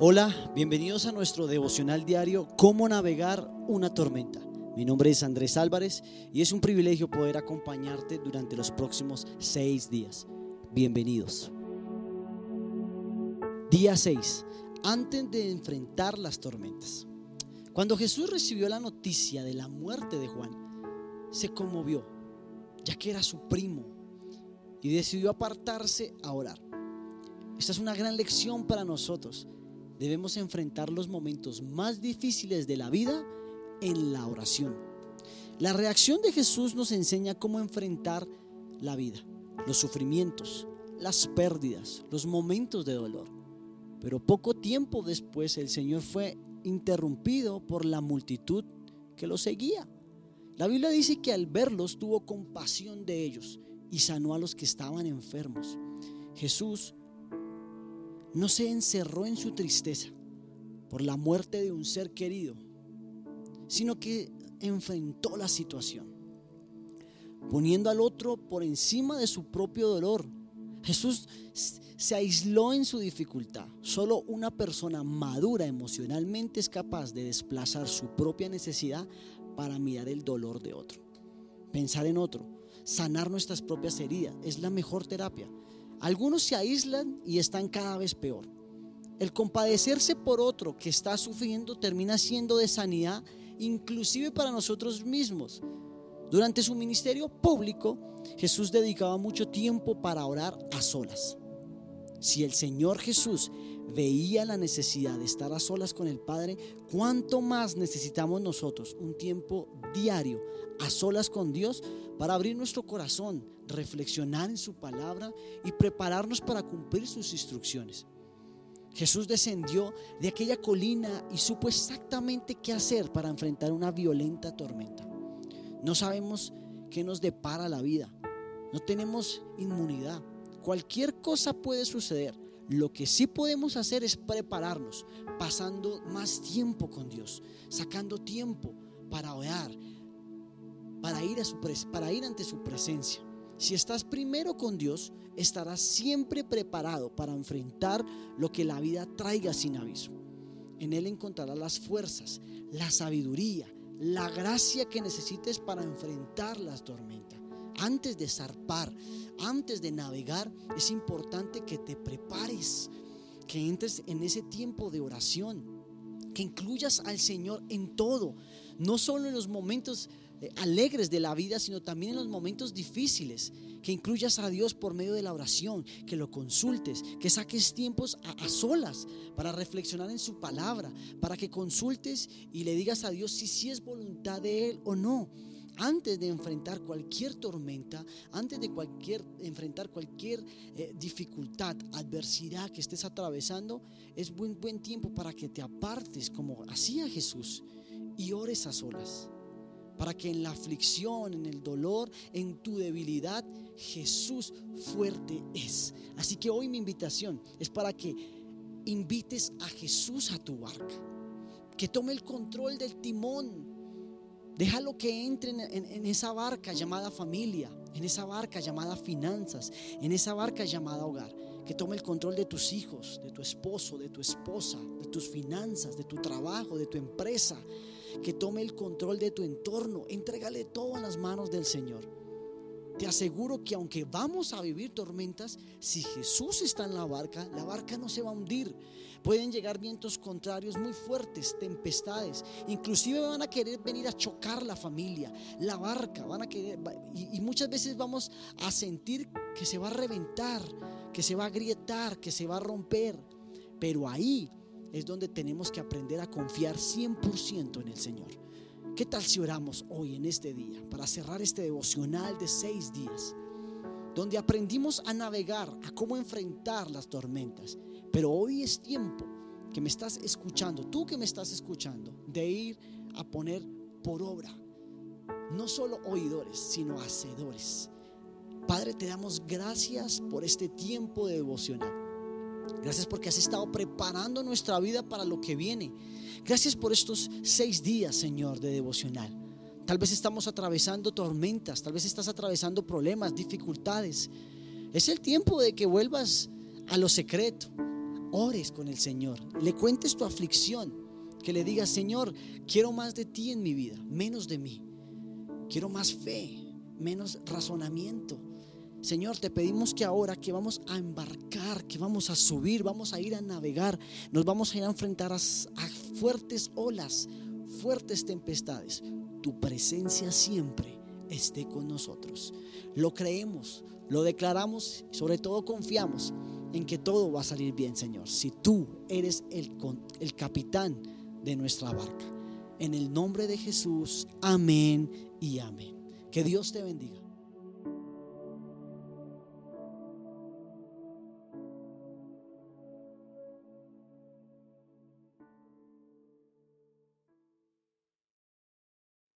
Hola, bienvenidos a nuestro devocional diario Cómo navegar una tormenta. Mi nombre es Andrés Álvarez y es un privilegio poder acompañarte durante los próximos seis días. Bienvenidos. Día 6. Antes de enfrentar las tormentas. Cuando Jesús recibió la noticia de la muerte de Juan, se conmovió, ya que era su primo, y decidió apartarse a orar. Esta es una gran lección para nosotros debemos enfrentar los momentos más difíciles de la vida en la oración. La reacción de Jesús nos enseña cómo enfrentar la vida, los sufrimientos, las pérdidas, los momentos de dolor. Pero poco tiempo después el Señor fue interrumpido por la multitud que lo seguía. La Biblia dice que al verlos tuvo compasión de ellos y sanó a los que estaban enfermos. Jesús no se encerró en su tristeza por la muerte de un ser querido, sino que enfrentó la situación, poniendo al otro por encima de su propio dolor. Jesús se aisló en su dificultad. Solo una persona madura emocionalmente es capaz de desplazar su propia necesidad para mirar el dolor de otro. Pensar en otro, sanar nuestras propias heridas es la mejor terapia. Algunos se aíslan y están cada vez peor. El compadecerse por otro que está sufriendo termina siendo de sanidad inclusive para nosotros mismos. Durante su ministerio público, Jesús dedicaba mucho tiempo para orar a solas. Si el Señor Jesús veía la necesidad de estar a solas con el Padre, ¿cuánto más necesitamos nosotros un tiempo diario a solas con Dios para abrir nuestro corazón, reflexionar en su palabra y prepararnos para cumplir sus instrucciones? Jesús descendió de aquella colina y supo exactamente qué hacer para enfrentar una violenta tormenta. No sabemos qué nos depara la vida. No tenemos inmunidad. Cualquier cosa puede suceder. Lo que sí podemos hacer es prepararnos, pasando más tiempo con Dios, sacando tiempo para orar, para ir, ante su presencia. Si estás primero con Dios, estarás siempre preparado para enfrentar lo que la vida traiga sin aviso. En Él encontrarás las fuerzas, la sabiduría, la gracia que necesites para enfrentar las tormentas. Antes de zarpar, antes de navegar, es importante que te prepares, que entres en ese tiempo de oración, que incluyas al Señor en todo, no solo en los momentos eh, alegres de la vida, sino también en los momentos difíciles, que incluyas a Dios por medio de la oración, que lo consultes, que saques tiempos a, solas para reflexionar en su palabra, para que consultes y le digas a Dios si sí es voluntad de Él o no antes de enfrentar cualquier tormenta, antes de cualquier, enfrentar cualquier eh, dificultad, adversidad que estés atravesando, es buen, buen tiempo para que te apartes como hacía Jesús y ores a solas para que en la aflicción, en el dolor, en tu debilidad, Jesús fuerte es. Así que hoy mi invitación es para que invites a Jesús a tu barca, que tome el control del timón. Déjalo que entre en, esa barca llamada familia, en esa barca llamada finanzas, en esa barca llamada hogar. Que tome el control de tus hijos, de tu esposo, de tu esposa, de tus finanzas, de tu trabajo, de tu empresa, que tome el control de tu entorno. Entrégale todo en las manos del Señor. Te aseguro que aunque vamos a vivir tormentas, si Jesús está en la barca, la barca no se va a hundir. Pueden llegar vientos contrarios muy fuertes, tempestades. Inclusive van a querer venir a chocar la familia, la barca. Van a querer, y, y muchas veces vamos a sentir que se va a reventar, que se va a agrietar, que se va a romper. Pero ahí es donde tenemos que aprender a confiar 100% en el Señor. ¿Qué tal si oramos hoy en este día para cerrar este devocional de seis días? Donde aprendimos a navegar, a cómo enfrentar las tormentas. Pero hoy es tiempo que me estás escuchando, tú que me estás escuchando, de ir a poner por obra. No solo oidores, sino hacedores. Padre, te damos gracias por este tiempo de devocional. Gracias porque has estado preparando nuestra vida para lo que viene. Gracias por estos seis días, Señor, de devocional. Tal vez estamos atravesando tormentas, tal vez estás atravesando problemas, dificultades. Es el tiempo de que vuelvas a lo secreto. ores con el Señor, le cuentes tu aflicción, que le digas, Señor, quiero más de ti en mi vida, menos de mí. Quiero más fe, menos razonamiento. Señor, te pedimos que ahora que vamos a embarcar, que vamos a subir, vamos a ir a navegar, nos vamos a ir a enfrentar a, fuertes olas, fuertes tempestades. Tu presencia siempre esté con nosotros. Lo creemos, lo declaramos y sobre todo confiamos en que todo va a salir bien, Señor. Si tú eres el, el capitán de nuestra barca. En el nombre de Jesús, amén y amén. Que Dios te bendiga.